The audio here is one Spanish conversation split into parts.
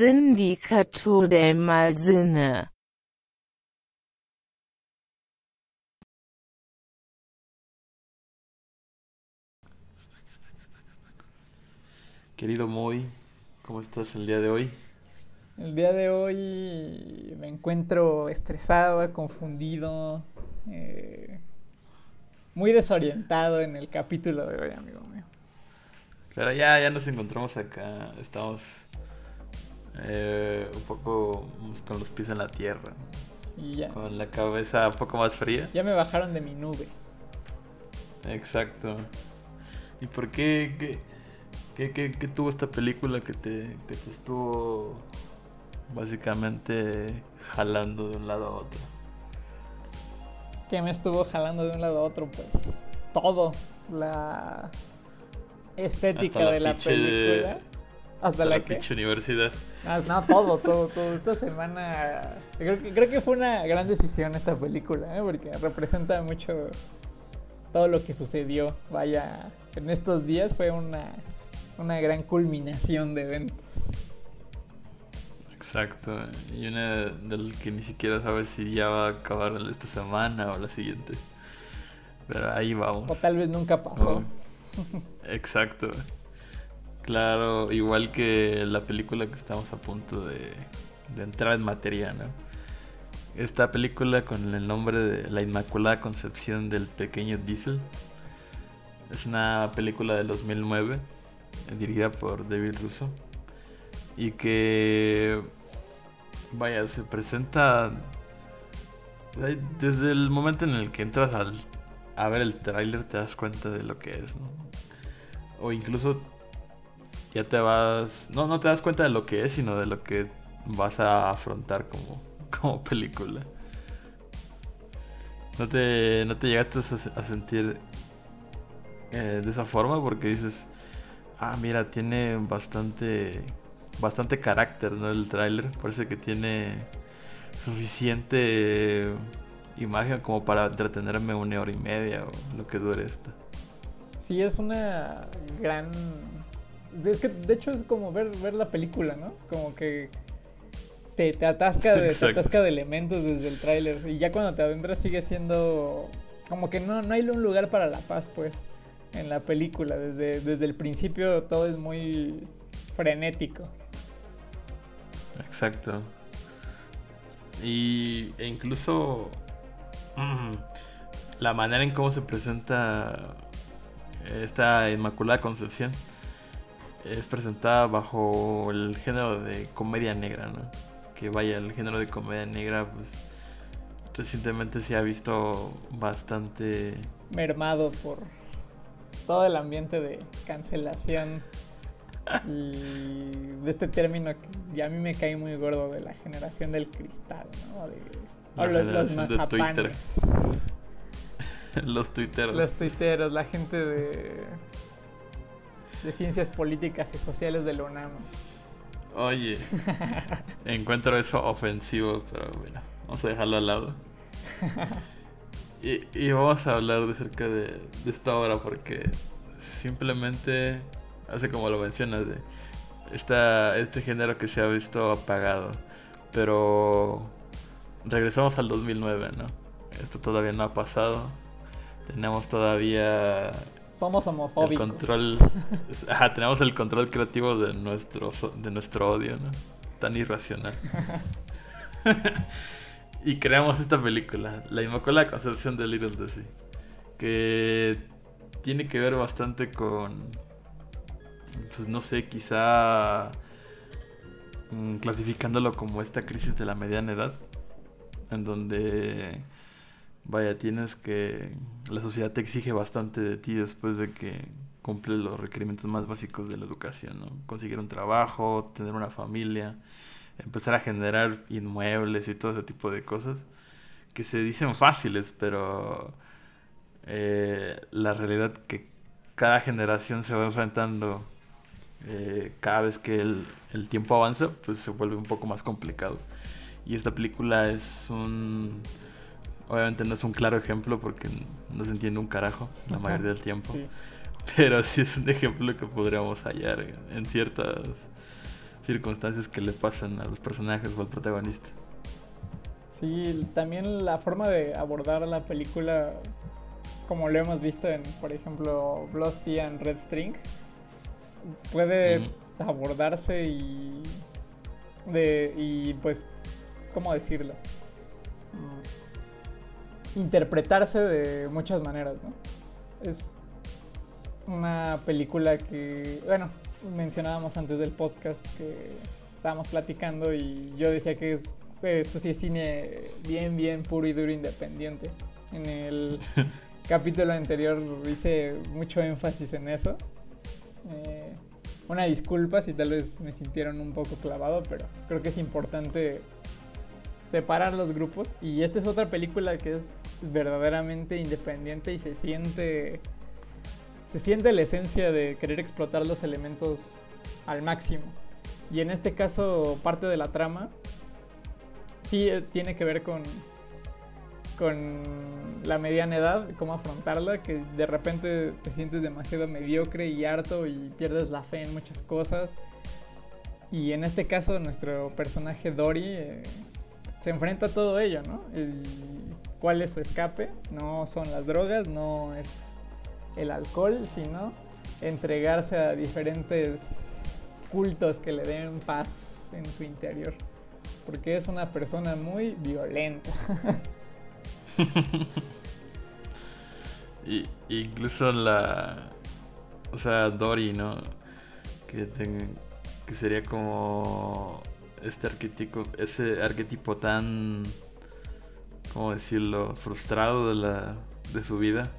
Sindicato del Malsinne Querido Moy, ¿cómo estás el día de hoy? El día de hoy me encuentro estresado, confundido, eh, muy desorientado en el capítulo de hoy, amigo mío. Pero ya, ya nos encontramos acá, estamos eh, un poco con los pies en la tierra, ya, con la cabeza un poco más fría. ya me bajaron de mi nube. Exacto. ¿Y por qué? ¿Qué, qué, qué- qué tuvo esta película que te, que te estuvo básicamente jalando de un lado a otro? Que me estuvo jalando de un lado a otro, pues todo. La estética la de la película. Hasta la, la que. pinche universidad. Ah, no, todo, todo, todo. Esta semana. Creo que, creo que fue una gran decisión esta película, ¿eh? porque representa mucho todo lo que sucedió. Vaya, en estos días fue una, una gran culminación de eventos. Exacto. Y una del que ni siquiera sabes si ya va a acabar esta semana o la siguiente. Pero ahí vamos. O tal vez nunca pasó. Oh, Exacto. Claro, igual que la película que estamos a punto de, entrar en materia, ¿no? Esta película con el nombre de La Inmaculada Concepción del Pequeño Diesel es una película del 2009 eh, dirigida por David Russo y que, vaya, se presenta desde el momento en el que entras al, a ver el tráiler te das cuenta de lo que es, ¿no? O incluso ya te vas, no, no te das cuenta de lo que es, sino de lo que vas a afrontar como, como película. ¿No te, no te llegaste a, a sentir eh, de esa forma? Porque dices, ah, mira, tiene bastante, bastante carácter, ¿no? El tráiler, parece que tiene suficiente imagen como para entretenerme una hora y media o lo que dure esta. Sí, es una gran. Es que de hecho es como ver, ver la película, ¿no? Como que te, te atasca de, te atasca de elementos desde el tráiler. Y ya cuando te adentras sigue siendo. Como que no, no hay un lugar para la paz, pues. En la película. Desde, desde el principio todo es muy frenético. Exacto. Y e incluso mm, la manera en cómo se presenta esta Inmaculada Concepción es presentada bajo el género de comedia negra, ¿no? Que vaya, el género de comedia negra, pues recientemente se ha visto bastante Mermado por todo el ambiente de cancelación. Y de este término que a mí me cae muy gordo de la generación del cristal, ¿no? De, o los, los mazapanes. los tuiteros. Los tuiteros, la gente de, de ciencias políticas y sociales de la UNAM. Oye, encuentro eso ofensivo, pero bueno, vamos a dejarlo al lado. Y, y vamos a hablar de acerca de, de esta obra porque simplemente, hace como lo mencionas, de esta, este género que se ha visto apagado. Pero regresamos al 2009, ¿no? Esto todavía no ha pasado. Tenemos todavía Somos el homofóbicos. control. Ajá, tenemos el control creativo de nuestro, de nuestro odio, ¿no? Tan irracional. y creamos esta película, La Inmaculada Concepción de Little Desi. Que tiene que ver bastante con. Pues no sé, quizá. mm, clasificándolo como esta crisis de la mediana edad. En donde. Vaya, tienes que. La sociedad te exige bastante de ti después de que cumple los requerimientos más básicos de la educación, ¿no? Conseguir un trabajo, tener una familia, empezar a generar inmuebles y todo ese tipo de cosas que se dicen fáciles, pero eh, la realidad que cada generación se va enfrentando eh, cada vez que el, el tiempo avanza, pues se vuelve un poco más complicado. Y esta película es un, Obviamente no es un claro ejemplo porque no se entiende un carajo la mayoría del tiempo. Sí. Pero sí es un ejemplo que podríamos hallar en ciertas circunstancias que le pasan a los personajes o al protagonista. Sí, también la forma de abordar la película, como lo hemos visto en, por ejemplo, Blood Tea and Red String, puede abordarse y, de, y pues, ¿cómo decirlo? Mm, Interpretarse de muchas maneras, ¿no? Es una película que, bueno, mencionábamos antes del podcast que estábamos platicando y yo decía que es, esto sí es cine bien, bien puro y duro independiente. En el capítulo anterior hice mucho énfasis en eso. Eh, una disculpa si tal vez me sintieron un poco clavado, pero creo que es importante separar los grupos. Y esta es otra película que es verdaderamente independiente y se siente se siente la esencia de querer explotar los elementos al máximo. Y en este caso, parte de la trama sí eh, tiene que ver con, con la mediana edad, cómo afrontarla, que de repente te sientes demasiado mediocre y harto y pierdes la fe en muchas cosas. Y en este caso, nuestro personaje Dory eh, se enfrenta a todo ello, ¿no? ¿Cuál es su escape? No son las drogas, no es el alcohol, sino entregarse a diferentes cultos que le den paz en su interior. Porque es una persona muy violenta. Y incluso la. O sea, Dory, ¿no? Que, que sería como. Este arquetipo. Ese arquetipo tan. ¿Cómo decirlo? Frustrado de, la, de su vida.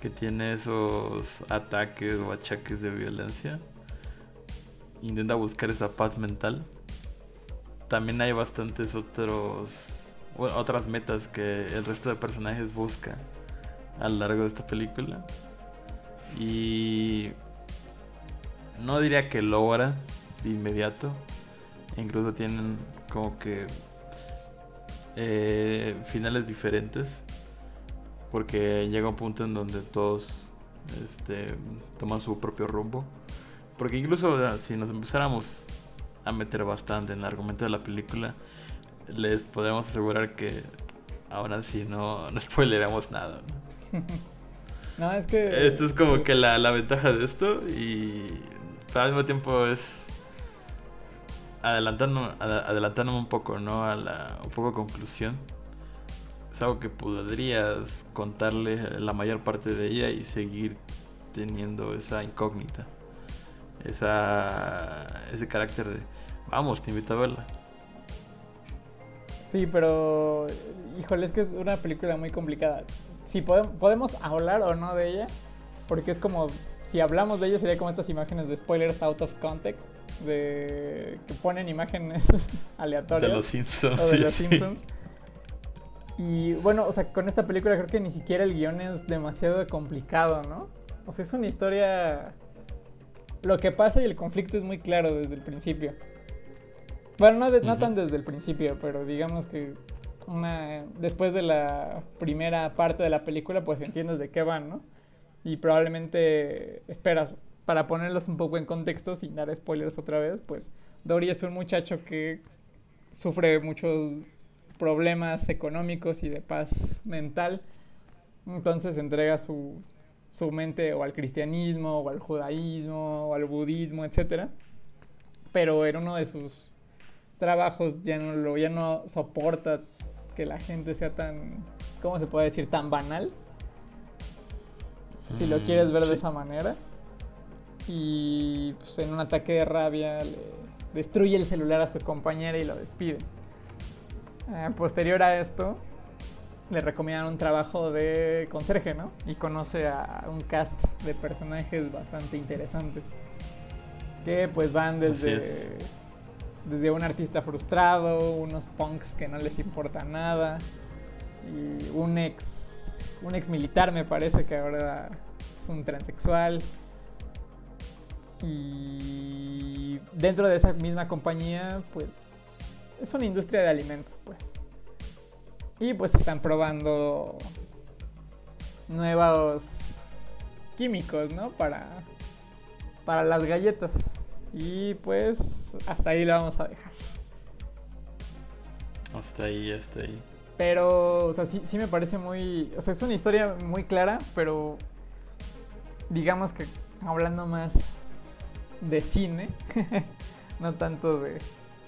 Que tiene esos ataques o achaques de violencia. Intenta buscar esa paz mental. También hay bastantes otros. otras metas que el resto de personajes busca a lo largo de esta película. Y no diría que logra de inmediato. Incluso tienen como que eh, finales diferentes. Porque llega un punto en donde todos este, toman su propio rumbo. Porque incluso o sea, si nos empezáramos a meter bastante en el argumento de la película, les podemos asegurar que ahora sí no, no spoileramos nada. ¿no? No, es que... Esto es como sí. que la, la ventaja de esto y al mismo tiempo es adelantando, ad- adelantándome un poco, ¿no? A la un poco conclusión. Es algo que podrías contarle la mayor parte de ella y seguir teniendo esa incógnita. Esa, ese carácter de, vamos, te invito a verla. Sí, pero... Híjole, es que es una película muy complicada. Si podemos, podemos hablar o no de ella, porque es como... Si hablamos de ella sería como estas imágenes de spoilers out of context, de que ponen imágenes aleatorias. De los Simpsons. o de sí, los sí. Simpsons. Y bueno, o sea, con esta película creo que ni siquiera el guion es demasiado complicado, ¿no? O sea, es una historia... Lo que pasa y el conflicto es muy claro desde el principio. Bueno, no, de- no tan desde el principio, pero digamos que una después de la primera parte de la película, pues entiendes de qué van, ¿no? Y probablemente esperas, para ponerlos un poco en contexto, sin dar spoilers otra vez, pues Dory es un muchacho que sufre muchos problemas económicos y de paz mental. Entonces entrega su, su mente o al cristianismo, o al judaísmo, o al budismo, etc. Pero en uno de sus trabajos ya no, ya no soporta que la gente sea tan, ¿cómo se puede decir? Tan banal. Si lo quieres ver de esa manera. Y pues, en un ataque de rabia le destruye el celular a su compañera y lo despide. Eh, posterior a esto, le recomiendan un trabajo de conserje, ¿no? Y conoce a un cast de personajes bastante interesantes. Que pues van desde, es. desde un artista frustrado, unos punks que no les importa nada, y un ex, un ex militar me parece que ahora es un transexual. Y dentro de esa misma compañía, pues es una industria de alimentos, pues. Y pues están probando nuevos químicos, ¿no? Para, para las galletas. Y pues hasta ahí lo vamos a dejar. Hasta ahí, hasta ahí. Pero, o sea, sí, sí me parece muy... O sea, es una historia muy clara, pero digamos que hablando más de cine, no tanto de,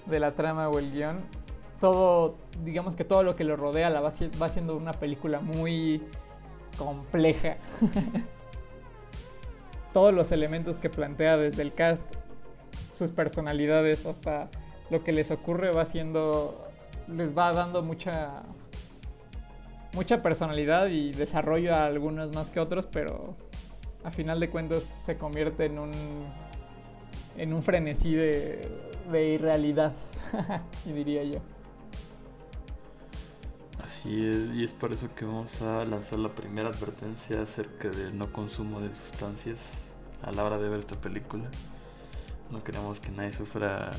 de la trama o el guion, todo, digamos que todo lo que lo rodea la va, va siendo una película muy compleja. Todos los elementos que plantea desde el cast, sus personalidades hasta lo que les ocurre va siendo, les va dando mucha, mucha personalidad y desarrollo a algunos más que otros, pero a final de cuentas se convierte en un, en un frenesí de, de irrealidad, diría yo. Así es, y es por eso que vamos a lanzar la primera advertencia acerca del no consumo de sustancias a la hora de ver esta película. No queremos que nadie sufra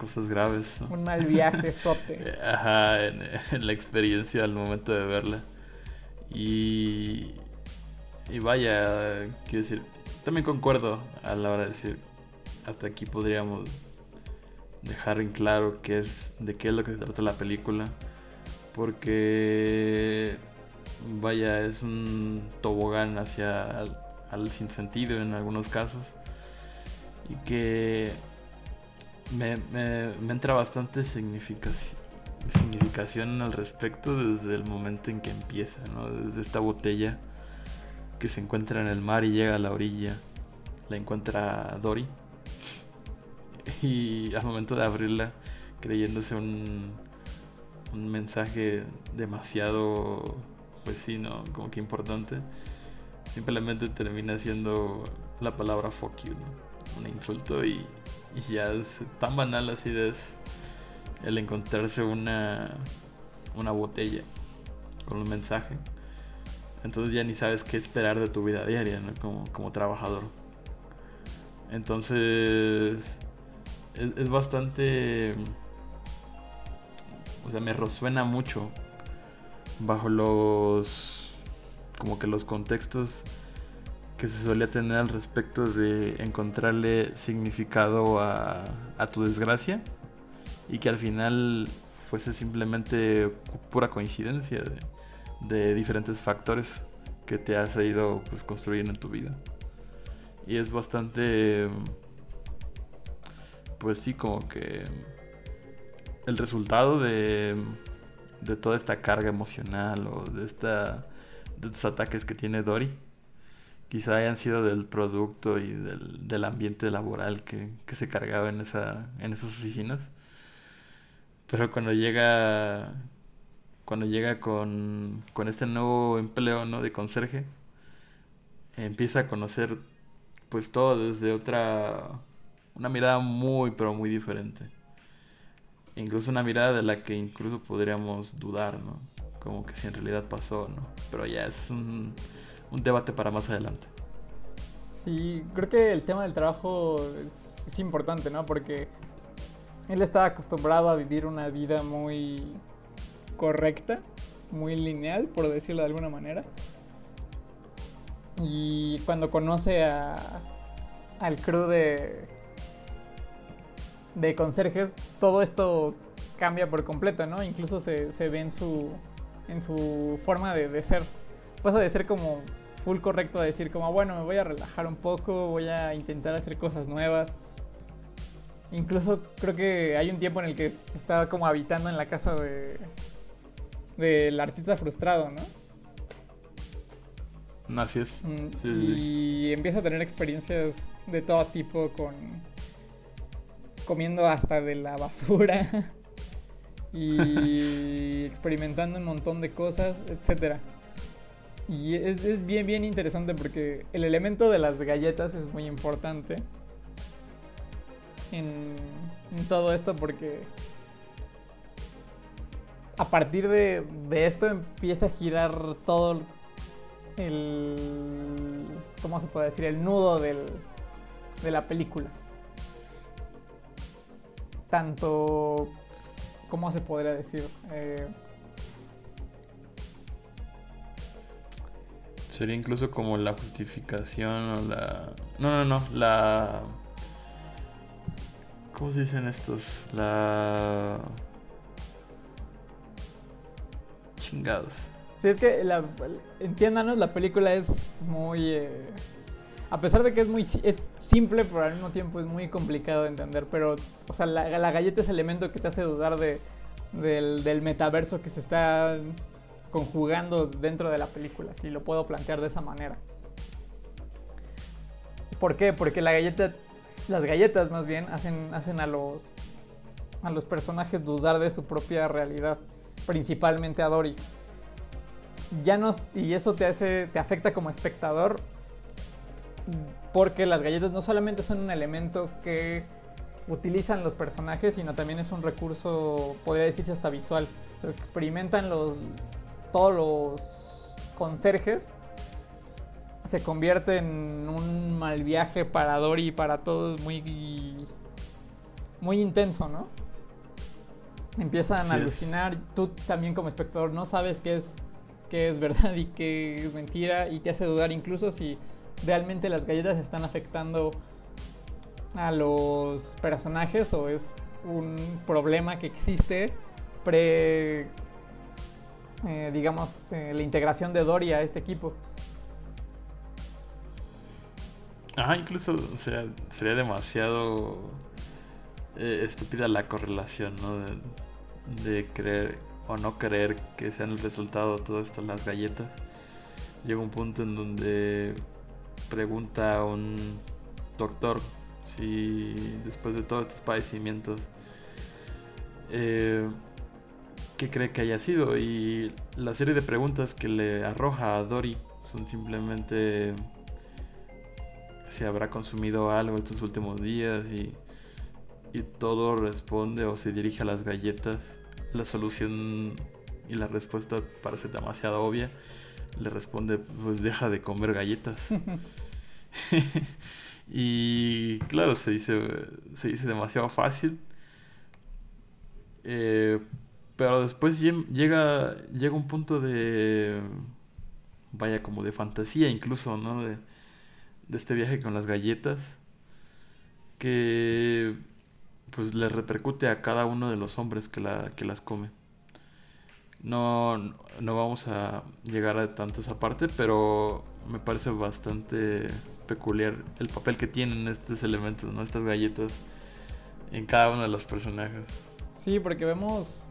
cosas graves, ¿no? Un mal viaje, sote. Eh, Ajá, en, en la experiencia al momento de verla. Y, y vaya, quiero decir, también concuerdo a la hora de decir, hasta aquí podríamos dejar en claro qué es, de qué es lo que se trata la película. Porque, vaya, es un tobogán hacia al, al sinsentido en algunos casos. Y que me, me- entra bastante significación, significación al respecto desde el momento en que empieza, ¿no? Desde esta botella que se encuentra en el mar y llega a la orilla. La encuentra Dory. Y al momento de abrirla, creyéndose un, un mensaje demasiado, pues sí, ¿no? Como que importante. Simplemente termina siendo la palabra fuck you, ¿no? Un insulto y, y ya es tan banal así de es el encontrarse una, una botella con un mensaje. Entonces ya ni sabes qué esperar de tu vida diaria, ¿no? Como, como trabajador. Entonces es, es bastante... O sea, me resuena mucho bajo los... Como que los contextos que se solía tener al respecto de encontrarle significado a, tu desgracia y que al final fuese simplemente pura coincidencia de, de diferentes factores que te has ido pues, construyendo en tu vida. Y es bastante, pues sí, como que el resultado de, de toda esta carga emocional o de, esta, de estos ataques que tiene Dory quizá hayan sido del producto y del, del ambiente laboral que, que se cargaba en, esa, en esas oficinas. Pero cuando llega cuando llega con, con este nuevo empleo ¿no? de conserje, empieza a conocer pues todo desde otra, una mirada muy pero muy diferente. Incluso una mirada de la que incluso podríamos dudar, ¿no? Como que si en realidad pasó, ¿no? Pero ya es un, un debate para más adelante. Sí, creo que el tema del trabajo es, importante, ¿no? Porque él estaba acostumbrado a vivir una vida muy correcta, muy lineal, por decirlo de alguna manera. Y cuando conoce a, al crew de, de conserjes, todo esto cambia por completo, ¿no? Incluso se, se ve en su, en su forma de ser. Pasa de ser como full correcto a decir como, bueno, me voy a relajar un poco, voy a intentar hacer cosas nuevas. Incluso creo que hay un tiempo en el que estaba como habitando en la casa de del artista frustrado, ¿no? Así es. Mm, sí, y sí. empieza a tener experiencias de todo tipo con comiendo hasta de la basura y experimentando un montón de cosas, etcétera. Y es, es bien, bien interesante porque el elemento de las galletas es muy importante en, en todo esto porque a partir de, de esto empieza a girar todo el... ¿Cómo se puede decir? El nudo del, de la película. Tanto ¿cómo se podría decir? Eh, Sería incluso como la justificación o la... No, no, no, la... ¿Cómo se dicen estos? La... Chingados. Sí, es que la, entiéndanos, la película es muy... eh, a pesar de que es muy es simple, pero al mismo tiempo es muy complicado de entender. Pero, o sea, la, la galleta es el elemento que te hace dudar de, del, del metaverso que se está conjugando dentro de la película, si lo puedo plantear de esa manera. ¿Por qué? Porque la galleta, las galletas más bien, hacen, hacen a, los, a los personajes dudar de su propia realidad, principalmente a Dory ya y eso te hace te afecta como espectador porque las galletas no solamente son un elemento que utilizan los personajes sino también es un recurso podría decirse hasta visual experimentan los todos los conserjes se convierte en un mal viaje para Dory y para todos muy muy intenso no empiezan Así a es. alucinar tú también como espectador no sabes qué es qué es verdad y qué es mentira y te hace dudar incluso si realmente las galletas están afectando a los personajes o es un problema que existe pre eh, digamos eh, la integración de Dory a este equipo Ajá, incluso sería demasiado eh, estúpida la correlación, ¿no? De, de creer o no creer que sean el resultado de todo esto las galletas. Llega un punto en donde pregunta a un doctor si después de todos estos padecimientos eh, qué cree que haya sido y la serie de preguntas que le arroja a Dory son simplemente si habrá consumido algo estos últimos días y, y todo responde o se dirige a las galletas. La solución y la respuesta parece demasiado obvia. Le responde, pues deja de comer galletas. y claro, se dice, se dice demasiado fácil. Eh, pero después lle- llega, llega un punto de, vaya, como de fantasía incluso, ¿no? De, de este viaje con las galletas que pues le repercute a cada uno de los hombres que, la, que las come. No, no vamos a llegar a tanto esa parte, pero me parece bastante peculiar el papel que tienen estos elementos, ¿no? Estas galletas en cada uno de los personajes. sí porque vemos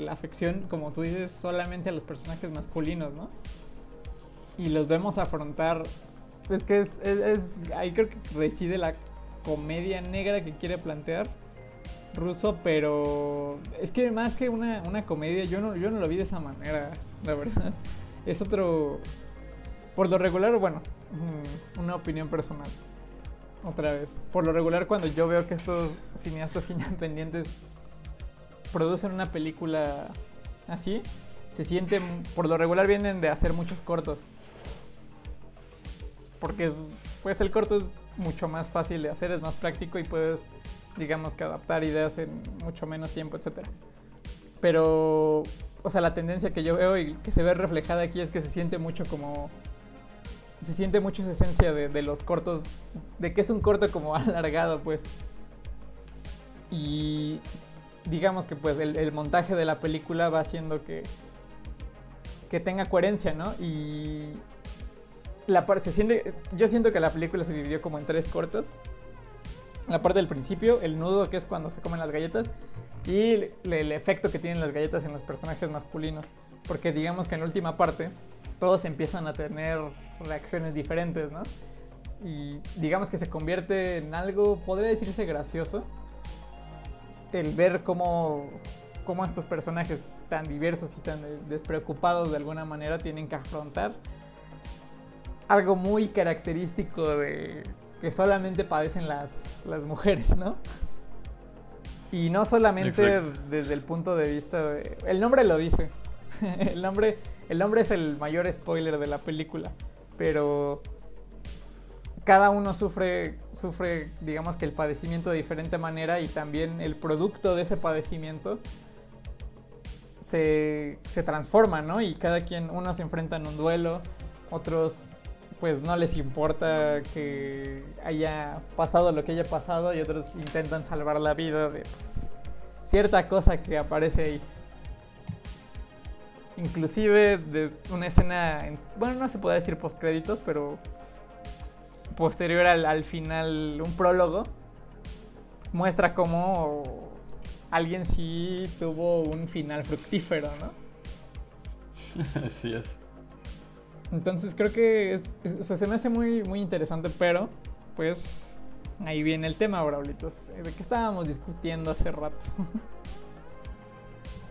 la afección como tú dices solamente a los personajes masculinos no y los vemos afrontar es que es- ahí creo que reside la comedia negra que quiere plantear ruso, pero es que más que una, una comedia, yo no, yo no lo vi de esa manera, la verdad. Es otro, por lo regular, bueno, mm, una opinión personal, otra vez. Por lo regular, cuando yo veo que estos cineastas independientes producen una película así, se sienten, por lo regular vienen de hacer muchos cortos porque es, pues el corto es mucho más fácil de hacer, es más práctico y puedes, digamos que adaptar ideas en mucho menos tiempo, etcétera. Pero, o sea, la tendencia que yo veo y que se ve reflejada aquí es que se siente mucho como, se siente mucho esa esencia de, de los cortos, de que es un corto como alargado, pues. Y digamos que pues el, el montaje de la película va haciendo que, que tenga coherencia, ¿no? Y la parte se siente, yo siento que la película se dividió como en tres cortos. La parte del principio, el nudo que es cuando se comen las galletas y el, el efecto que tienen las galletas en los personajes masculinos, porque digamos que en la última parte todos empiezan a tener reacciones diferentes, ¿no? Y digamos que se convierte en algo, podría decirse gracioso, el ver cómo, cómo estos personajes tan diversos y tan despreocupados de alguna manera tienen que afrontar algo muy característico de que solamente padecen las, las mujeres, ¿no? Y no solamente Exacto. desde el punto de vista de... El nombre lo dice. el, nombre, el nombre es el mayor spoiler de la película. Pero cada uno sufre, sufre, digamos que el padecimiento de diferente manera y también el producto de ese padecimiento se, se transforma, ¿no? Y cada quien, unos se enfrentan un duelo, otros pues no les importa que haya pasado lo que haya pasado y otros intentan salvar la vida de pues, cierta cosa que aparece ahí. Inclusive de una escena, bueno, no se puede decir post créditos, pero posterior al, final, un prólogo, muestra cómo alguien sí tuvo un final fructífero, ¿no? Así es. Entonces creo que es, se me hace muy, muy interesante, pero pues ahí viene el tema, Braulitos. ¿De qué estábamos discutiendo hace rato?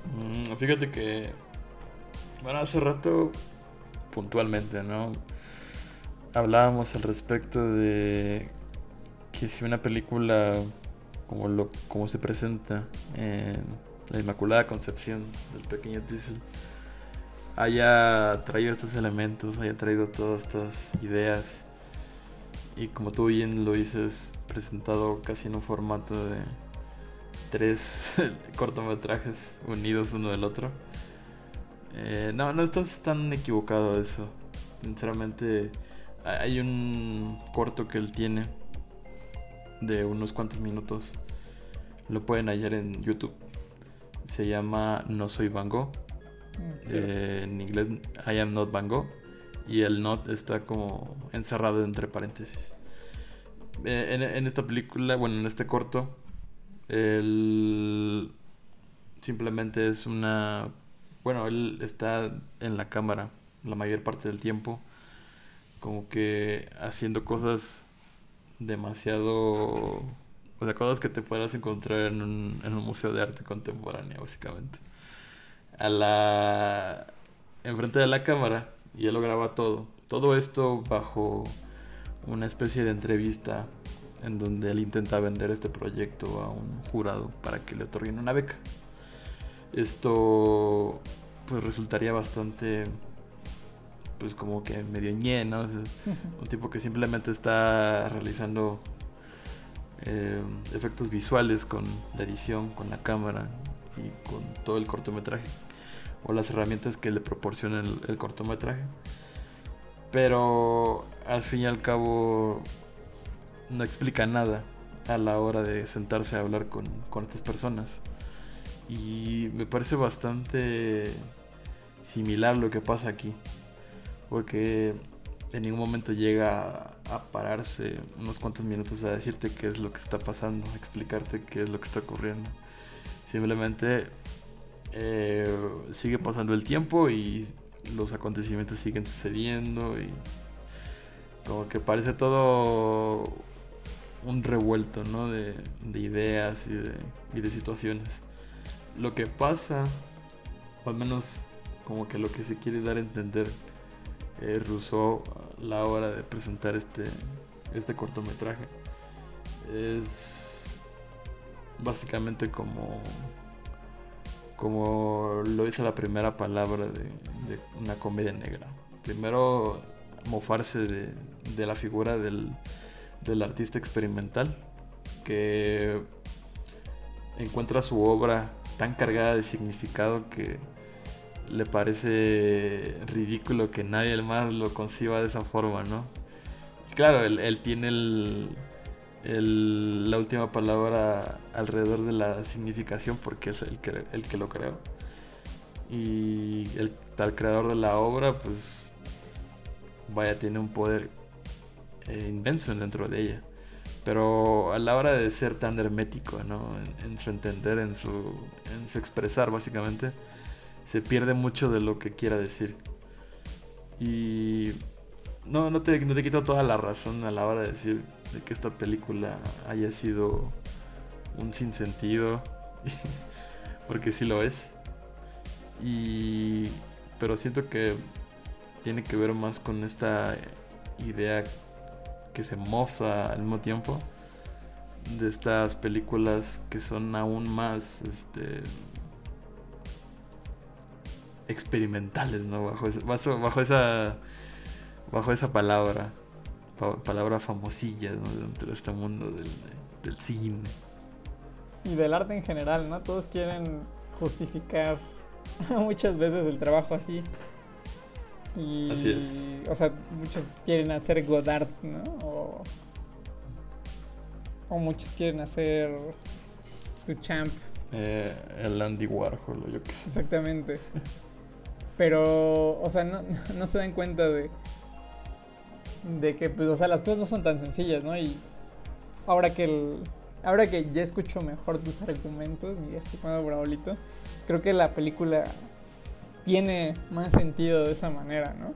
Mm, fíjate que, bueno, hace rato puntualmente, ¿no? Hablábamos al respecto de que si una película como, lo, como se presenta en La Inmaculada Concepción del pequeño Diesel haya traído estos elementos, haya traído todas estas ideas y como tú bien lo dices, presentado casi en un formato de tres cortometrajes unidos uno del otro. Eh, no, no estás tan equivocado eso. Sinceramente, hay un corto que él tiene de unos cuantos minutos. Lo pueden hallar en YouTube. Se llama No Soy Van Gogh eh, en inglés I am not Van Gogh y el not está como encerrado entre paréntesis. Eh, en, esta película, bueno, en este corto, él simplemente es una... Bueno, él está en la cámara la mayor parte del tiempo, como que haciendo cosas demasiado... O sea, cosas que te puedas encontrar en un, en un museo de arte contemporáneo, básicamente a la enfrente de la cámara y él lo graba todo. Todo esto bajo una especie de entrevista en donde él intenta vender este proyecto a un jurado para que le otorguen una beca. Esto pues resultaría bastante pues como que medio ñe, un tipo que simplemente está realizando eh, efectos visuales con la edición, con la cámara y con todo el cortometraje o las herramientas que le proporciona el, cortometraje. Pero al fin y al cabo no explica nada a la hora de sentarse a hablar con, con estas personas. Y me parece bastante similar lo que pasa aquí. Porque en ningún momento llega a, pararse unos cuantos minutos a decirte qué es lo que está pasando, a explicarte qué es lo que está ocurriendo. Simplemente eh, sigue pasando el tiempo y los acontecimientos siguen sucediendo y como que parece todo un revuelto ¿no? de, ideas y de, situaciones. Lo que pasa, o al menos como que lo que se quiere dar a entender eh, Rousseau a la hora de presentar este, este cortometraje, es básicamente como como lo dice la primera palabra de, una comedia negra. Primero, mofarse de, la figura del, artista experimental que encuentra su obra tan cargada de significado que le parece ridículo que nadie más lo conciba de esa forma, ¿no? Claro, él tiene el, la última palabra alrededor de la significación porque es el que, el lo creó. Y el tal creador de la obra, pues, vaya, tiene un poder eh, inmenso dentro de ella. Pero a la hora de ser tan hermético, En, su entender, en su, en su expresar, básicamente, se pierde mucho de lo que quiera decir. Y no, no te, no te quito toda la razón a la hora de decir de que esta película haya sido un sinsentido, porque sí lo es. Y, pero siento que tiene que ver más con esta idea que se mofa al mismo tiempo de estas películas que son aún más este, experimentales, ¿no? Bajo, bajo, bajo esa bajo esa palabra. pa- palabra famosilla ¿no? dentro de este mundo del, del cine. Y del arte en general, ¿no? Todos quieren justificar muchas veces el trabajo así. Y, Así es. o sea, muchos quieren hacer Godard, ¿no? O, o muchos quieren hacer Duchamp, Eh, el Andy Warhol, yo qué sé. exactamente. Pero, o sea, no, no se dan cuenta de, de que, pues, o sea, las cosas no son tan sencillas, ¿no? Y ahora que el, ahora que ya escucho mejor tus argumentos, mi estimado Braulito, creo que la película tiene más sentido de esa manera, ¿no?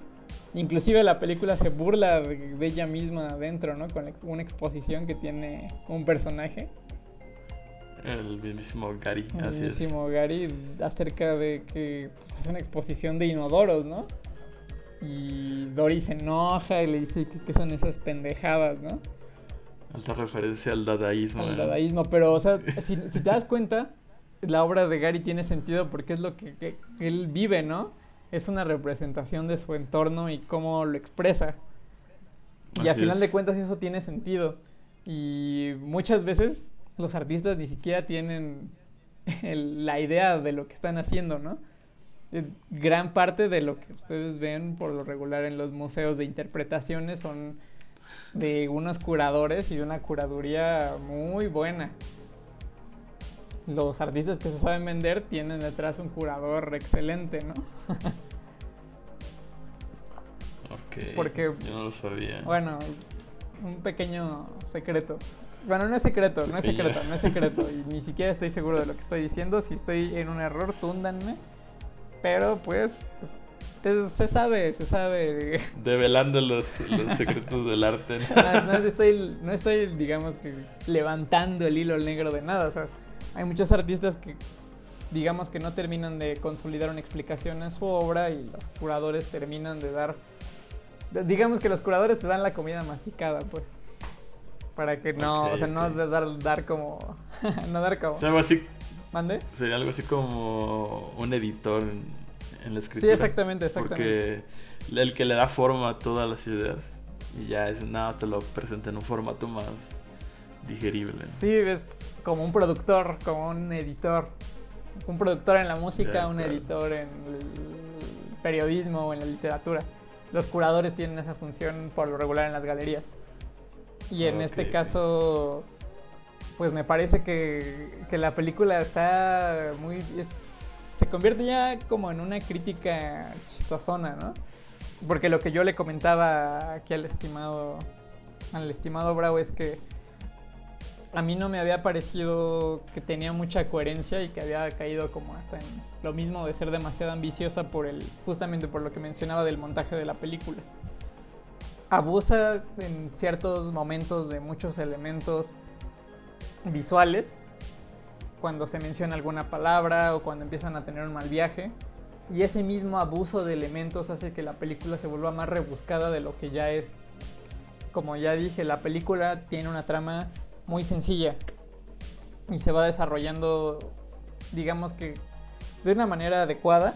Inclusive la película se burla de, ella misma adentro, ¿no? Con una exposición que tiene un personaje, El mismísimo Gary, el así es. mismísimo Gary, acerca de que pues, hace una exposición de inodoros, ¿no? Y Dory se enoja y le dice que, que son esas pendejadas, ¿no? Alta referencia al dadaísmo. al ¿no? dadaísmo, pero, o sea, si, si te das cuenta, la obra de Gary tiene sentido porque es lo que, que- que él vive, ¿no? Es una representación de su entorno y cómo lo expresa. Y a Así final es. de cuentas eso tiene sentido. Y muchas veces los artistas ni siquiera tienen el- la idea de lo que están haciendo, ¿no? Eh, Gran parte de lo que ustedes ven por lo regular en los museos de interpretaciones son de unos curadores y de una curaduría muy buena. Los artistas que se saben vender tienen detrás un curador excelente, ¿no? Ok, Porque- Yo no lo sabía. Bueno, un pequeño secreto. Bueno, no es secreto, no es secreto, no es secreto. Y ni siquiera estoy seguro de lo que estoy diciendo. Si estoy en un error, túndanme. Pero pues, es- se sabe, se sabe. Develando los, los secretos del arte. ¿no? No, no estoy, no estoy, digamos que, levantando el hilo negro de nada. O sea, hay muchos artistas que, digamos que no terminan de consolidar una explicación a su obra y los curadores terminan de dar. Digamos que los curadores te dan la comida masticada, pues. Para que no, Ok, o sea, no ok. de dar, dar como. no dar como. O sea, algo así, ¿Mande? sería algo así como un editor en, en la Sí, escritura. exactamente, exactamente. Porque el que le da forma a todas las ideas. Y ya es nada, te lo presenta en un formato más digerible. ¿no? Sí, es como un productor, como un editor. Un productor en la música, De un acuerdo. editor en el periodismo o en la literatura. Los curadores tienen esa función por lo regular en las galerías. Y en este caso, pues me parece que, que la película está muy... es- se convierte ya como en una crítica chistosona, ¿no? Porque lo que yo le comentaba aquí al estimado, al estimado Bravo es que a mí no me había parecido que tenía mucha coherencia y que había caído como hasta en lo mismo de ser demasiado ambiciosa por el justamente por lo que mencionaba del montaje de la película. Abusa en ciertos momentos de muchos elementos visuales cuando se menciona alguna palabra o cuando empiezan a tener un mal viaje. Y ese mismo abuso de elementos hace que la película se vuelva más rebuscada de lo que ya es. Como ya dije, la película tiene una trama muy sencilla y se va desarrollando, digamos que de una manera adecuada,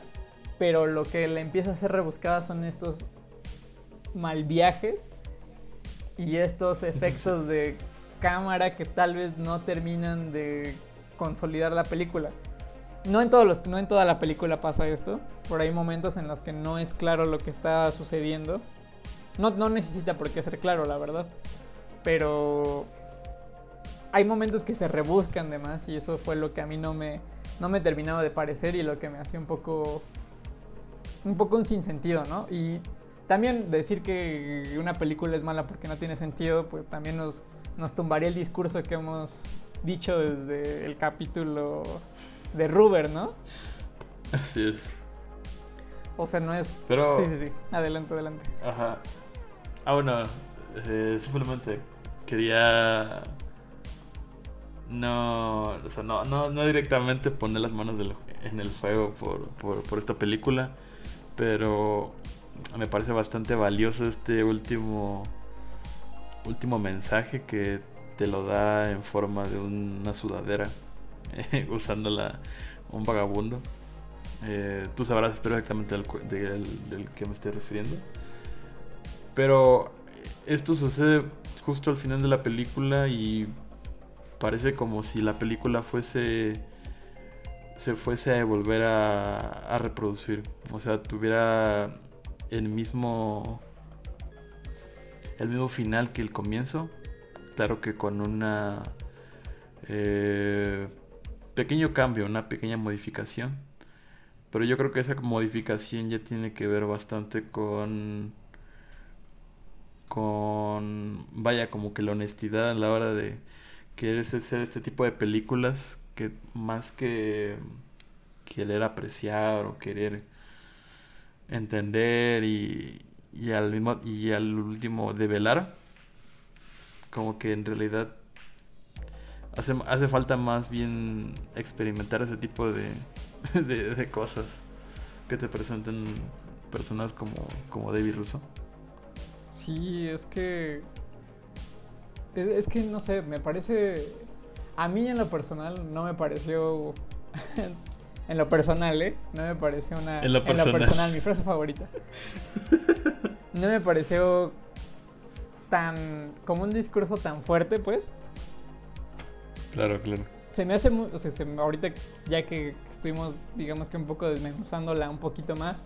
pero lo que le empieza a ser rebuscada son estos mal viajes y estos efectos de cámara que tal vez no terminan de consolidar la película. No en, todos los, no en toda la película pasa esto, por hay momentos en los que no es claro lo que está sucediendo. No, no necesita por qué ser claro, la verdad. Pero hay momentos que se rebuscan de más y eso fue lo que a mí no me, no me terminaba de parecer y lo que me hacía un poco un poco un sinsentido, ¿no? Y también decir que una película es mala porque no tiene sentido, pues también nos, nos tumbaría el discurso que hemos dicho desde el capítulo de Ruber, ¿no? Así es. O sea, no es... Pero. Sí, sí, sí. Adelante, adelante. Ajá. Ah, bueno, eh, simplemente quería. No, o sea, no, no, no directamente poner las manos del- en el fuego por, por, por esta película, pero me parece bastante valioso este último, último mensaje que te lo da en forma de una sudadera, eh, usándola un vagabundo. Eh, tú sabrás perfectamente del, cu- del- del que me estoy refiriendo. Pero esto sucede justo al final de la película y parece como si la película fuese se fuese a volver a, a reproducir. O sea, tuviera el mismo el mismo final que el comienzo. Claro que con una eh, pequeño cambio, una pequeña modificación. Pero yo creo que esa modificación ya tiene que ver bastante con con vaya como que la honestidad a la hora de querer hacer este tipo de películas que más que querer apreciar o querer entender y, y al mismo y al último develar como que en realidad hace, hace falta más bien experimentar ese tipo de, de, cosas que te presenten personas como, como David Russo. Sí, es que. Es, que no sé, me parece. A mí en lo personal no me pareció. En lo personal, ¿eh? No me pareció una. En lo personal. En lo personal, mi frase favorita. no me pareció tan. como un discurso tan fuerte, pues. Claro, claro. Se me hace muy. O sea, ahorita ya que estuvimos, digamos que un poco desmenuzándola un poquito más,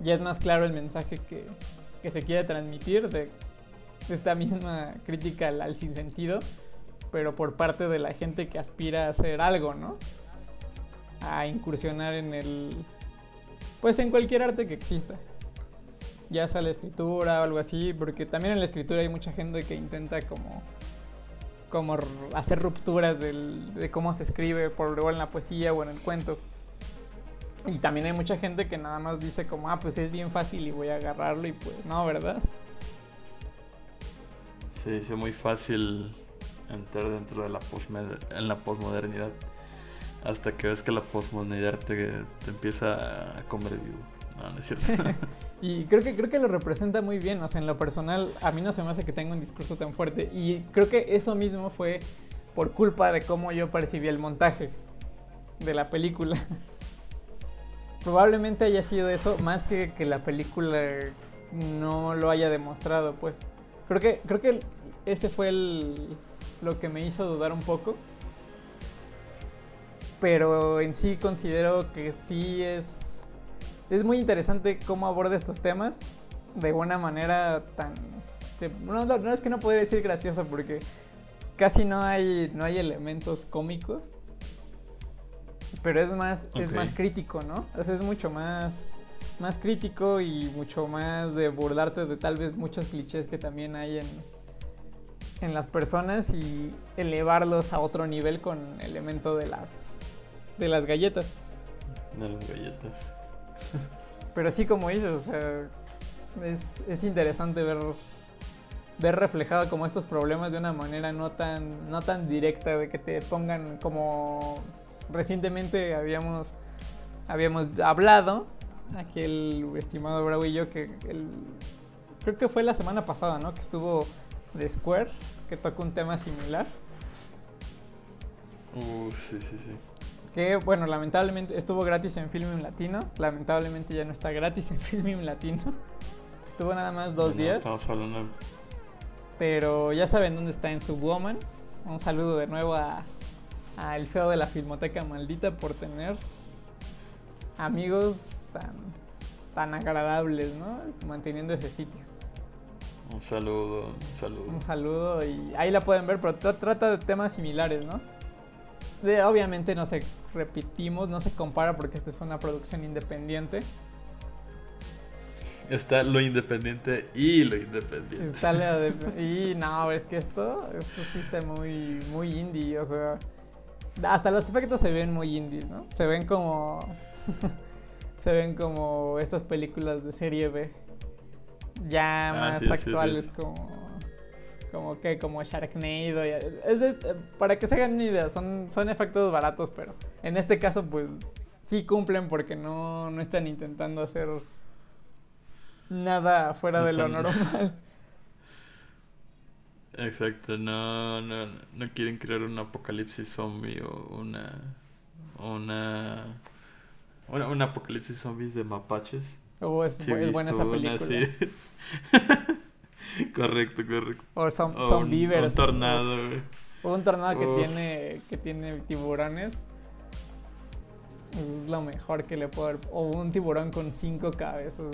ya es más claro el mensaje que, que se quiere transmitir de esta misma crítica al, sinsentido, pero por parte de la gente que aspira a hacer algo, ¿no? A incursionar en el... Pues en cualquier arte que exista. Ya sea la escritura o algo así, porque también en la escritura hay mucha gente que intenta como como hacer rupturas de cómo se escribe, por luego en la poesía o en el cuento. Y también hay mucha gente que nada más dice como, ah, pues es bien fácil y voy a agarrarlo y pues no, ¿verdad? Se dice muy fácil entrar dentro de la, en la posmodernidad hasta que ves que la posmodernidad te, te empieza a comer vivo. No, no es cierto. y creo que, creo que lo representa muy bien. O sea, en lo personal, a mí no se me hace que tenga un discurso tan fuerte. Y creo que eso mismo fue por culpa de cómo yo percibí el montaje de la película. probablemente haya sido eso, más que que la película no lo haya demostrado, pues. Creo que, creo que ese fue el, lo que me hizo dudar un poco. Pero en sí considero que sí es, es muy interesante cómo aborda estos temas de una manera tan... No, no, es que no pueda decir graciosa porque casi no hay, no hay elementos cómicos pero es más, es más crítico, ¿no? O sea, es mucho más, más crítico y mucho más de burlarte de tal vez muchos clichés que también hay en, en las personas y elevarlos a otro nivel con el elemento de las, de las galletas. De las galletas. Pero así como dices, o sea, es, es interesante ver ver reflejado como estos problemas de una manera no tan no tan directa de que te pongan como recientemente habíamos, habíamos hablado, aquel estimado Bravo y yo, que el, creo que fue la semana pasada, ¿no? Que estuvo de Square, que tocó un tema similar. Uf, sí, sí, sí. Que bueno, lamentablemente estuvo gratis en Filming Latino. Lamentablemente ya no está gratis en Filming Latino. Estuvo nada más dos días. Estamos hablando. Pero ya saben dónde está en Subwoman. Un saludo de nuevo a, al feo de la filmoteca maldita por tener amigos tan, tan agradables, ¿no? Manteniendo ese sitio. Un saludo, un saludo. Un saludo y ahí la pueden ver, pero trata de temas similares, ¿no? De, obviamente no se repetimos, no se compara porque esta es una producción independiente. Está lo independiente y lo independiente. Está y no, es que esto, esto sí está muy, muy indie, o sea, hasta los efectos se ven muy indies, ¿no? Se ven como. se ven como estas películas de serie B. Ya ah, más actuales, como. Como que, como Sharknado. es para que se hagan una idea, son, son efectos baratos, pero en este caso, pues sí cumplen porque no, no están intentando hacer nada fuera de lo normal. Exacto, no, no, no quieren crear un apocalipsis zombie o una, una, una, un apocalipsis zombies de mapaches. Oh, es, buena esa película. Correcto, correcto. O son, O son un- beavers. Un tornado, güey. O un tornado que tiene, que tiene tiburones. Es lo mejor que le puedo dar. O un tiburón con cinco cabezas.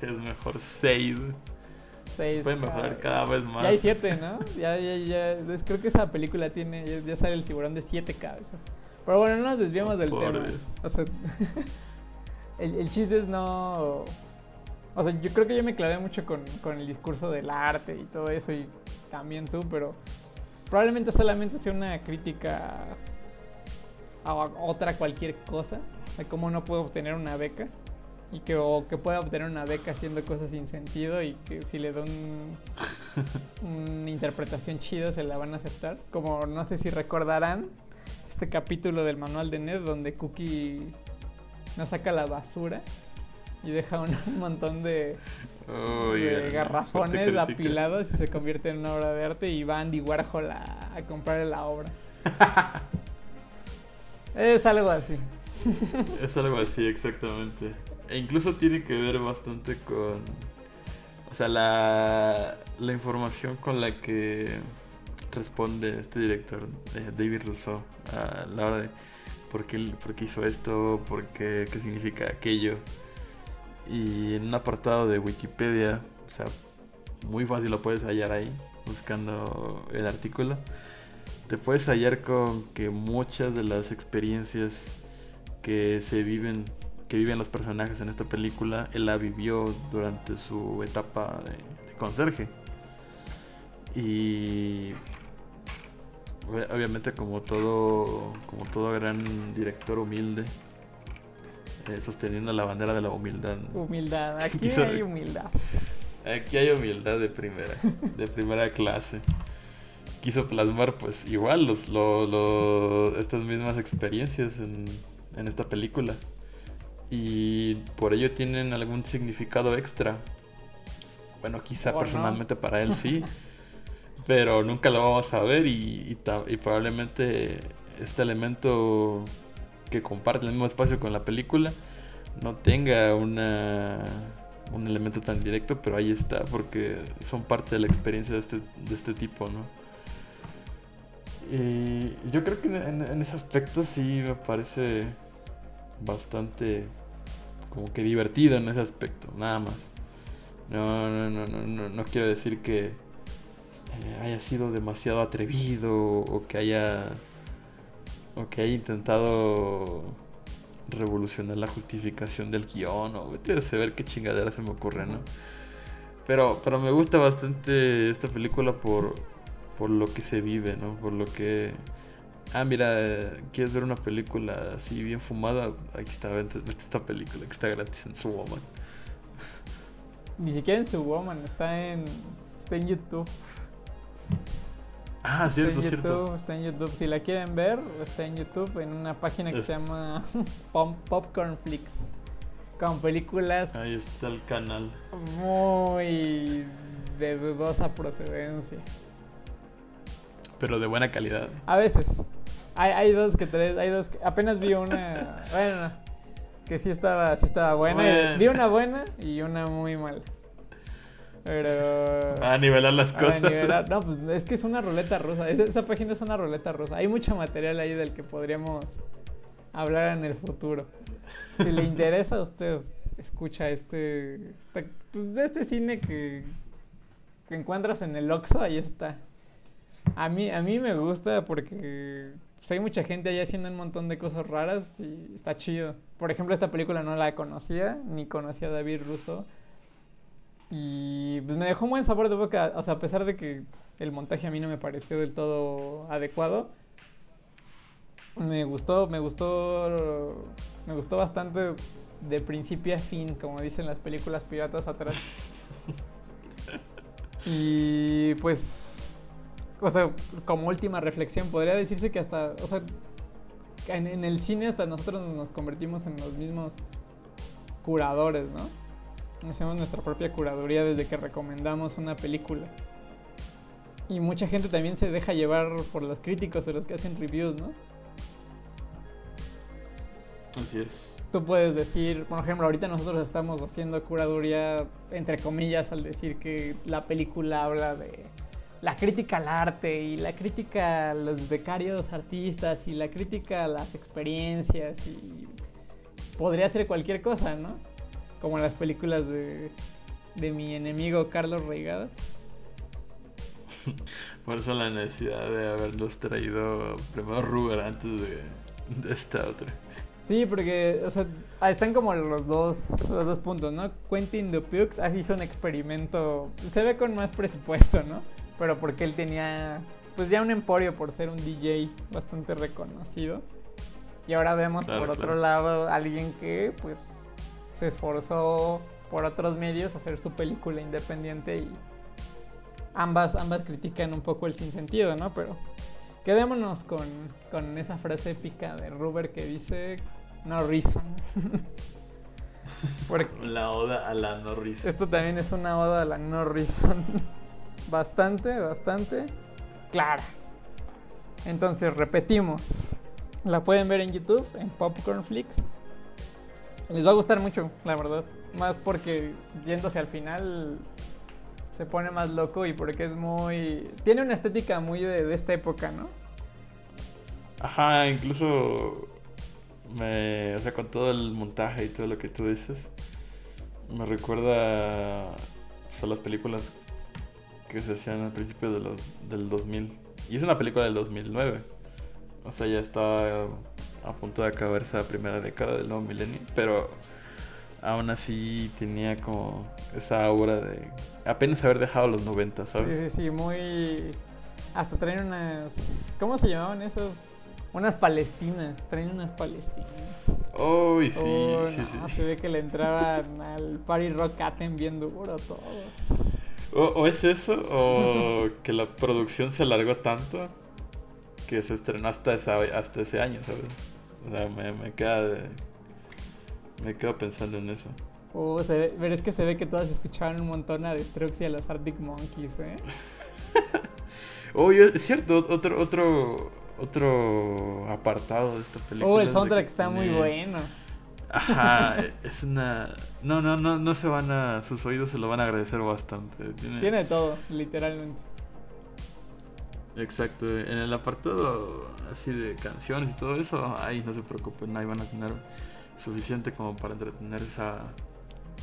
Que es mejor 6. Seis Puede mejorar cada vez más. Ya hay siete, ¿no? Ya, ya, ya. Creo que esa película tiene. Ya, ya sale el tiburón de siete cabezas. Pero bueno, no nos desviamos del tema. Dios. O sea, el, el chiste es no. O sea, yo creo que yo me clavé mucho con, con el discurso del arte y todo eso, y también tú, pero probablemente solamente sea una crítica a otra cualquier cosa, de cómo no puedo obtener una beca, y que, o que pueda obtener una beca haciendo cosas sin sentido, y que si le da un, una interpretación chida se la van a aceptar. Como no sé si recordarán este capítulo del manual de Ned donde Cookie no saca la basura y deja un, montón de, garrafones apilados y se convierte en una obra de arte y va Andy Warhol a, a comprar la obra. es algo así. Es algo así, exactamente. E incluso tiene que ver bastante con. O sea, la, la información con la que responde este director, eh, David Rousseau, a la hora de por qué, por qué hizo esto, por qué, qué significa aquello. Y en un apartado de Wikipedia, o sea, muy fácil lo puedes hallar ahí, buscando el artículo. Te puedes hallar con que muchas de las experiencias que se viven que viven los personajes en esta película él la vivió durante su etapa de, conserje y ob- obviamente como todo como todo gran director humilde eh, sosteniendo la bandera de la humildad ¿no? Humildad, aquí Quiso- hay humildad. Aquí hay humildad de primera, de primera clase. Quiso plasmar, pues, igual los, lo- lo- estas mismas experiencias en, en esta película. Y por ello tienen algún significado extra. Bueno, quizá personalmente para él sí. pero nunca lo vamos a ver y, y probablemente este elemento que comparte el mismo espacio con la película no tenga una un elemento tan directo, pero ahí está, porque son parte de la experiencia de este, de este tipo, ¿no? Y yo creo que en, en- ese aspecto sí me parece bastante como que divertido en ese aspecto, nada más. No, no, no, no, no, no quiero decir que eh, haya sido demasiado atrevido o que haya o que haya intentado revolucionar la justificación del guion o vete a saber qué chingadera se me ocurre, ¿no? Pero, pero me gusta bastante esta película por, por lo que se vive, ¿no? Por lo que... Ah, mira, ¿quieres ver una película así bien fumada? Aquí está, vete, vete esta película que está gratis en su woman. Ni siquiera en su woman, está en, está en YouTube. Ah, cierto, está en cierto. YouTube, está en YouTube. Si la quieren ver, está en YouTube en una página que Es- se llama Pop- Popcorn Flix. Con películas Ahí está el canal. muy de dudosa procedencia. Pero de buena calidad. A veces. Hay, hay dos que tres, hay dos que apenas vi una, bueno, que sí estaba, sí estaba buena. Bueno. Vi una buena y una muy mala. Pero A nivelar las a cosas. nivelar- no, pues es que es una ruleta rusa. Esa, esa página es una ruleta rusa. Hay mucho material ahí del que podríamos hablar en el futuro. Si le interesa a usted, escucha este, pues, este cine que, que encuentras en el Oxxo, ahí está. A mí, a mí me gusta porque pues, hay mucha gente ahí haciendo un montón de cosas raras y está chido. Por ejemplo, esta película no la conocía, ni conocía a David Russo. Y pues me dejó un buen sabor de boca. O sea, a pesar de que el montaje a mí no me pareció del todo adecuado. Me gustó, me gustó, me gustó bastante de principio a fin, como dicen las películas piratas atrás. Y pues, o sea, como última reflexión, podría decirse que hasta, o sea, en el cine hasta nosotros nos convertimos en los mismos curadores, ¿no? Hacemos nuestra propia curaduría desde que recomendamos una película. Y mucha gente también se deja llevar por los críticos o los que hacen reviews, ¿no? Así es. tú puedes decir, por ejemplo, ahorita nosotros estamos haciendo curaduría, entre comillas, al decir que la película habla de la crítica al arte y la crítica a los becarios artistas y la crítica a las experiencias y podría ser cualquier cosa, ¿no? Como las películas de, de mi enemigo Carlos Reigadas. Por eso la necesidad de haberlos traído primero Ruber antes de, de esta otra. Sí, porque, o sea, están como los dos, los dos puntos, ¿no? Quentin Dupux hizo un experimento, se ve con más presupuesto, ¿no? Pero porque él tenía, pues ya un emporio por ser un DJ bastante reconocido. Y ahora vemos Claro, por otro lado alguien que, pues, se esforzó por otros medios a hacer su película independiente y ambas, ambas critican un poco el sinsentido, ¿no? Pero quedémonos con, con esa frase épica de Ruber que dice no reason. Porque La oda a la no risa. esto también es una oda a la no reason. bastante, bastante clara. Entonces, repetimos. La pueden ver en YouTube, en Popcorn Flix. Les va a gustar mucho, la verdad. Más porque yéndose al final se pone más loco y porque es muy... Tiene una estética muy de, esta época, ¿no? Ajá, incluso me, o sea, con todo el montaje y todo lo que tú dices, me recuerda pues, a las películas que se hacían al principio de los, del 2000. Y es una película del 2009. O sea, ya estaba a punto de acabar esa primera década del nuevo milenio, pero aún así tenía como esa aura de apenas haber dejado los 90, ¿sabes? Sí, sí, sí, muy... Hasta traen unas... ¿Cómo se llamaban esas? Unas palestinas, traen unas palestinas. Uy, sí, Oh, sí, no, sí. Se ve que le entraban al Party Rock Atem bien duro todo. O, o es eso, o que la producción se alargó tanto que se estrenó hasta, esa, hasta ese año, ¿sabes? O sea, me, me queda de- Me quedo pensando en eso. Oh, se ve- pero es que se ve que todas escuchaban un montón a Destrux y a los Arctic Monkeys, ¿eh? Oye, es cierto, otro, otro, otro apartado de esta película. Oh, el soundtrack está muy tiene- bueno. Ajá, es una... No, no, no, no se van a... Sus oídos se lo van a agradecer bastante. Tiene... Tiene todo, literalmente. Exacto, en el apartado así de canciones y todo eso, ahí no se preocupen, ahí van a tener suficiente como para entretenerse a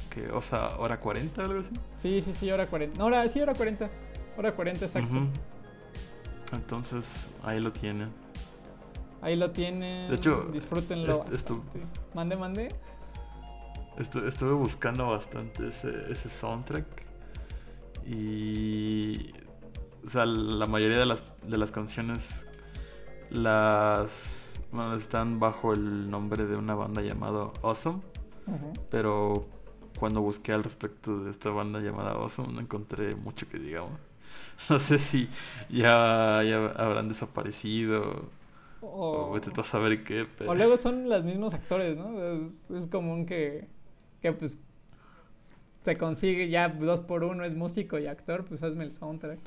que osa hora 40 algo así. Sí, sí, sí, hora 40. No, hora, sí, hora 40. Hora 40, exacto. Entonces, ahí lo tienen. Ahí lo tienen. De hecho, disfrútenlo. est- estu- bastante. Mande, mande. Estu- estuve buscando bastante ese, ese soundtrack y o sea, la mayoría de las, de las canciones las bueno, están bajo el nombre de una banda llamada Awesome. Pero cuando busqué al respecto de esta banda llamada Awesome no encontré mucho que digamos. No sé si ya, ya habrán desaparecido o O, vete tú a saber qué, pero... o luego son los mismos actores, ¿no? Es, es común que, que pues se consigue ya dos por uno, es músico y actor, pues hazme el soundtrack.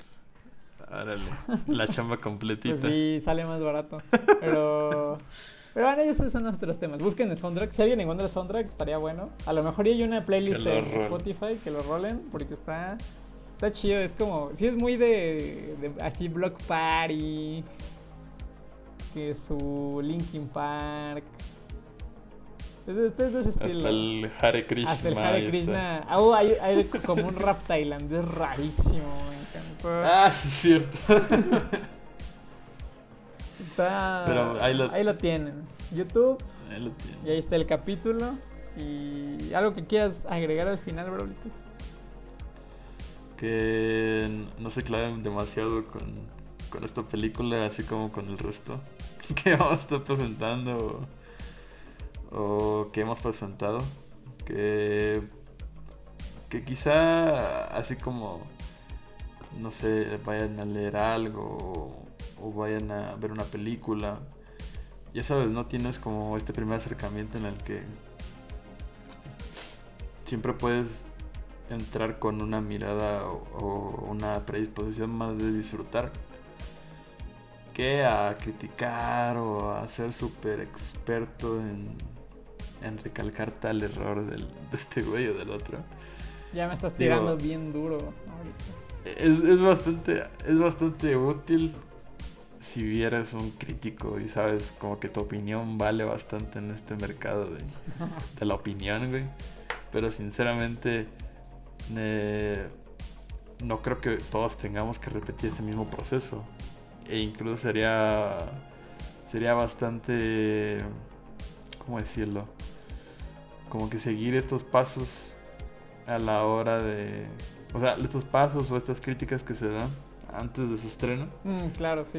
Árale, la chamba completita. Pues sí, sale más barato. Pero. Pero bueno, esos son otros temas. Busquen el soundtrack. Si alguien encuentra el soundtrack, estaría bueno. A lo mejor hay una playlist en. Spotify que lo rolen porque está. Está chido. Es como. Sí, es muy de. de así, Block Party. Que su Linkin Park. Es es ese estilo. Hasta el Hare Krishna. Hasta el Hare Krishna. Ah, oh, hay, hay como un rap tailandés rarísimo. Encantó. Ah, sí, es cierto. Está, Pero ahí lo- tienen. YouTube, Ahí lo y ahí está el capítulo. Y algo que quieras agregar al final, Brolitos. Que no se claven demasiado con, con esta película, así como con el resto que vamos a estar presentando o, o que hemos presentado. Que, que quizá así como, no sé, vayan a leer algo o, o vayan a ver una película. Ya sabes, no tienes como este primer acercamiento en el que siempre puedes entrar con una mirada o, o una predisposición más de disfrutar que a criticar o a ser súper experto en, en recalcar tal error del, de este güey o del otro. Ya me estás Digo- tirando bien duro ahorita. Es, es bastante es bastante útil si eres un crítico y sabes como que tu opinión vale bastante en este mercado de, de la opinión, güey. Pero sinceramente eh, no creo que todos tengamos que repetir ese mismo proceso. E incluso sería sería bastante ¿cómo decirlo? Como que seguir estos pasos a la hora de o sea, estos pasos o estas críticas que se dan antes de su estreno Mm, claro, sí.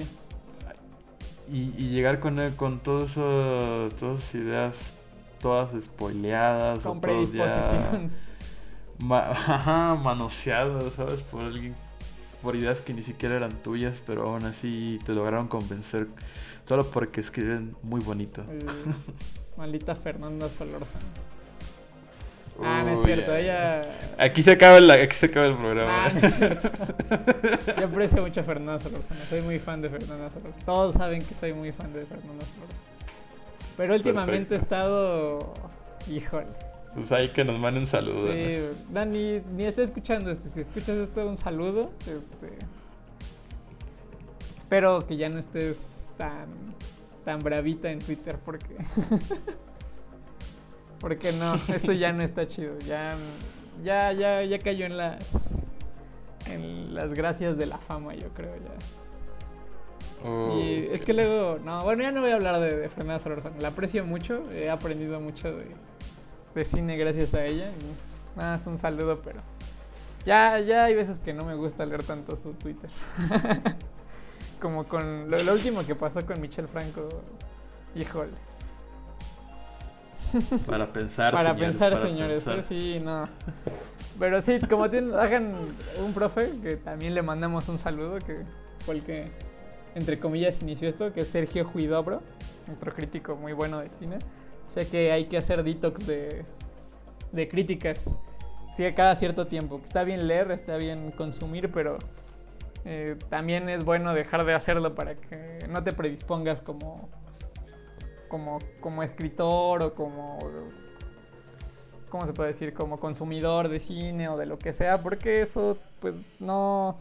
y, y llegar con él con todo eso, todas esas ideas todas spoileadas Con o ya predisposición. ma- ajá, manoseadas, ¿sabes? Por alguien por ideas que ni siquiera eran tuyas, pero aún así te lograron convencer solo porque escriben muy bonito. Eh, maldita Fernanda Solórzano. Ah, no es cierto, ella. Aquí se acaba el, aquí se acaba el programa. Ah, no. Yo aprecio mucho a Fernanda Solórzano. Soy muy fan de Fernanda Solórzano. Todos saben que soy muy fan de Fernanda Solórzano. Pero últimamente he estado. Híjole. Pues ahí que nos manden un saludo. ¿no? Sí, Dani, ni está escuchando esto. Si escuchas esto, un saludo. Este, espero que ya no estés tan, tan bravita en Twitter porque. porque no, esto ya no está chido. Ya, ya, ya, ya cayó en las. En las gracias de la fama, yo creo ya. Oh, Y es que luego, no, bueno, ya no voy a hablar de, de Fernanda Solórzano. La aprecio mucho, he aprendido mucho de, de cine gracias a ella. y Nada, es un saludo, pero ya, ya hay veces que no me gusta leer tanto su Twitter. Como con lo, lo último que pasó con Michelle Franco. Híjole. Para pensar, Para señores, pensar, para señores, pensar. sí, no. Pero sí, como tienen, hagan un profe, que también le mandamos un saludo, que fue el que, entre comillas, inició esto, que es Sergio Juidobro, otro crítico muy bueno de cine. Sé que hay que hacer detox de, de críticas, sí, a cada cierto tiempo. Está bien leer, está bien consumir, pero eh, también es bueno dejar de hacerlo para que no te predispongas como, como, como escritor o como ¿cómo se puede decir? Como consumidor de cine o de lo que sea, porque eso pues no,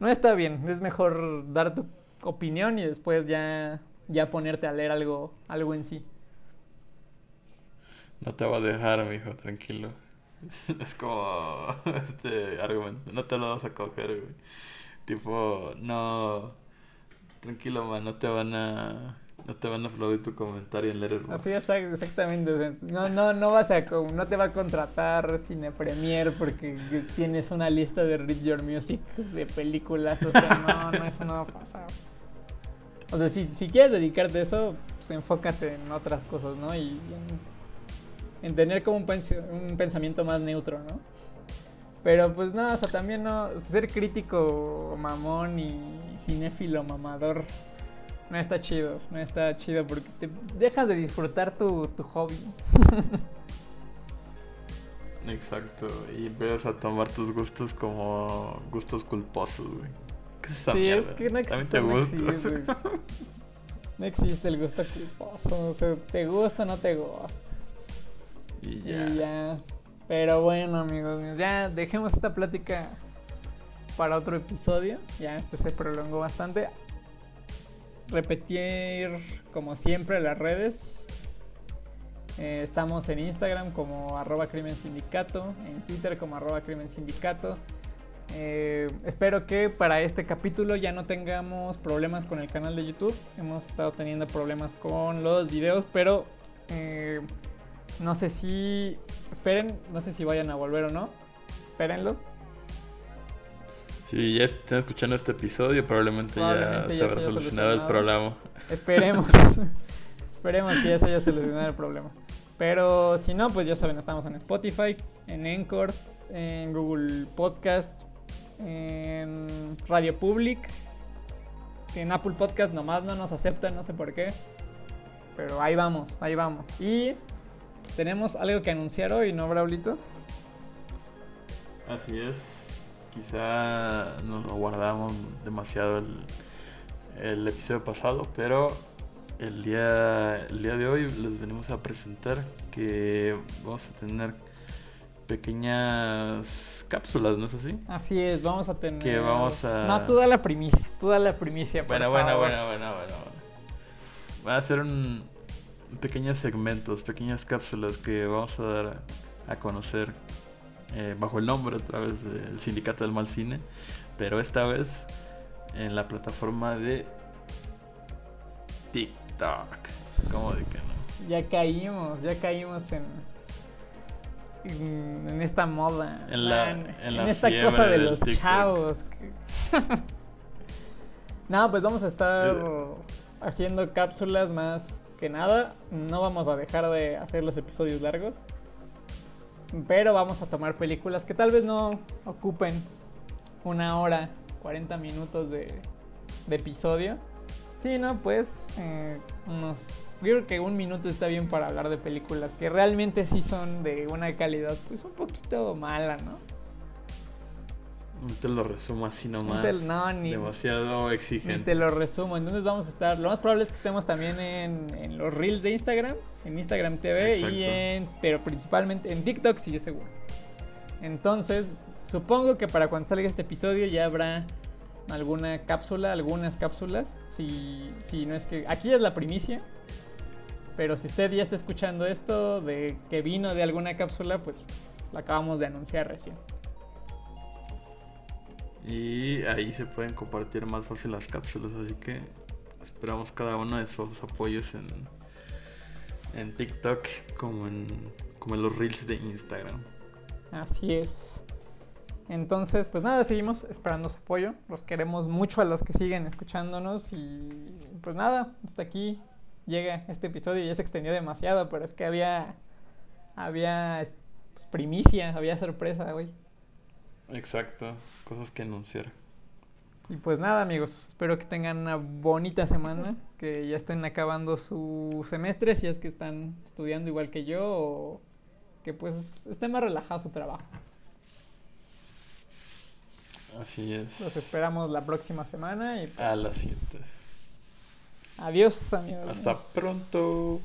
no está bien. Es mejor dar tu opinión y después ya, ya ponerte a leer algo, algo en sí. No te voy a dejar, mijo, tranquilo. Es como este argumento, no te lo vas a coger, güey. Tipo, no, tranquilo, man, no te van a, no te van a aplaudir tu comentario en Letterboxd. Así está, exactamente. No, no, no vas a, no te va a contratar Cine Premier porque tienes una lista de Read Your Music de películas. O sea, no, no, eso no va a pasar. O sea, si, si quieres dedicarte a eso, pues enfócate en otras cosas, ¿no? Y en, en tener como un, un pensamiento más neutro, ¿no? Pero pues no, o sea, también no, ser crítico mamón y cinéfilo mamador no está chido, no está chido porque te dejas de disfrutar tu, tu hobby. Exacto, y empiezas a tomar tus gustos como gustos culposos, güey. ¿Qué es esa sí, es que no existe, te no existe. No existe el gusto culposo, o sea, te gusta o no te gusta. y ya. Y ya. Pero bueno, amigos, míos, ya dejemos esta plática para otro episodio. Ya este se prolongó bastante. Repetir, como siempre, las redes. Eh, estamos en Instagram como arroba crimen sindicato, en Twitter como arroba crimen sindicato. Eh, espero que para este capítulo ya no tengamos problemas con el canal de YouTube. Hemos estado teniendo problemas con los videos, pero eh, no sé si. Esperen, no sé si vayan a volver o no. Espérenlo. Si ya están escuchando este episodio, probablemente, Probablemente ya ya se habrá haya solucionado el solucionado. problema. Esperemos. Esperemos que ya se haya solucionado el problema. Pero si no, pues ya saben, estamos en Spotify, en Anchor, en Google Podcast, en Radio Public, en Apple Podcast nomás no nos aceptan, no sé por qué. Pero ahí vamos, ahí vamos. Y tenemos algo que anunciar hoy, ¿no, Braulitos? Así es. Quizá nos lo guardamos demasiado el, el episodio pasado, pero el día, el día de hoy les venimos a presentar que vamos a tener pequeñas cápsulas, ¿no es así? Así es, vamos a tener. Que vamos a- No, tú da la primicia, tú da la primicia. por Bueno, bueno, bueno, bueno, bueno, bueno. Va a ser un pequeños segmentos, pequeñas cápsulas que vamos a dar a conocer eh, bajo el nombre a través del Sindicato del Mal Cine, pero esta vez en la plataforma de TikTok. ¿Cómo de que no? Ya caímos, ya caímos en. En, en esta moda. En la- en la esta cosa de los TikTok. chavos. no, pues vamos a estar haciendo cápsulas más que nada. No vamos a dejar de hacer los episodios largos. Pero vamos a tomar películas que tal vez no ocupen una hora, 40 minutos de, de episodio. Sí, no, pues eh, unos... Creo que un minuto está bien para hablar de películas que realmente sí son de una calidad pues un poquito mala, ¿no? Te lo resumo así nomás. te- no, ni- demasiado exigente. te lo resumo. Entonces vamos a estar. Lo más probable es que estemos también en, en los reels de Instagram, en Instagram TV Exacto. y en. Pero principalmente en TikTok, sí, es seguro. Entonces, supongo que para cuando salga este episodio ya habrá alguna cápsula, algunas cápsulas. Si, si no es que. Aquí es la primicia. Pero si usted ya está escuchando esto de que vino de alguna cápsula, pues la acabamos de anunciar recién. Y ahí se pueden compartir más fácil las cápsulas, así que esperamos cada uno de sus apoyos en, en TikTok como en, como en los reels de Instagram. Así es. Entonces, pues nada, seguimos esperando su apoyo. Los queremos mucho a los que siguen escuchándonos. Y pues nada, hasta aquí llega este episodio. Ya se extendió demasiado, pero es que había. Había es- pues, primicia, había sorpresa, güey. Exacto, cosas que anunciar. Y pues nada, amigos, espero que tengan una bonita semana, que ya estén acabando su semestre, si es que están estudiando igual que yo, o que pues esté más relajado su trabajo. Así es. Los esperamos la próxima semana y pues, A las 7. adiós, amigos. Hasta pronto.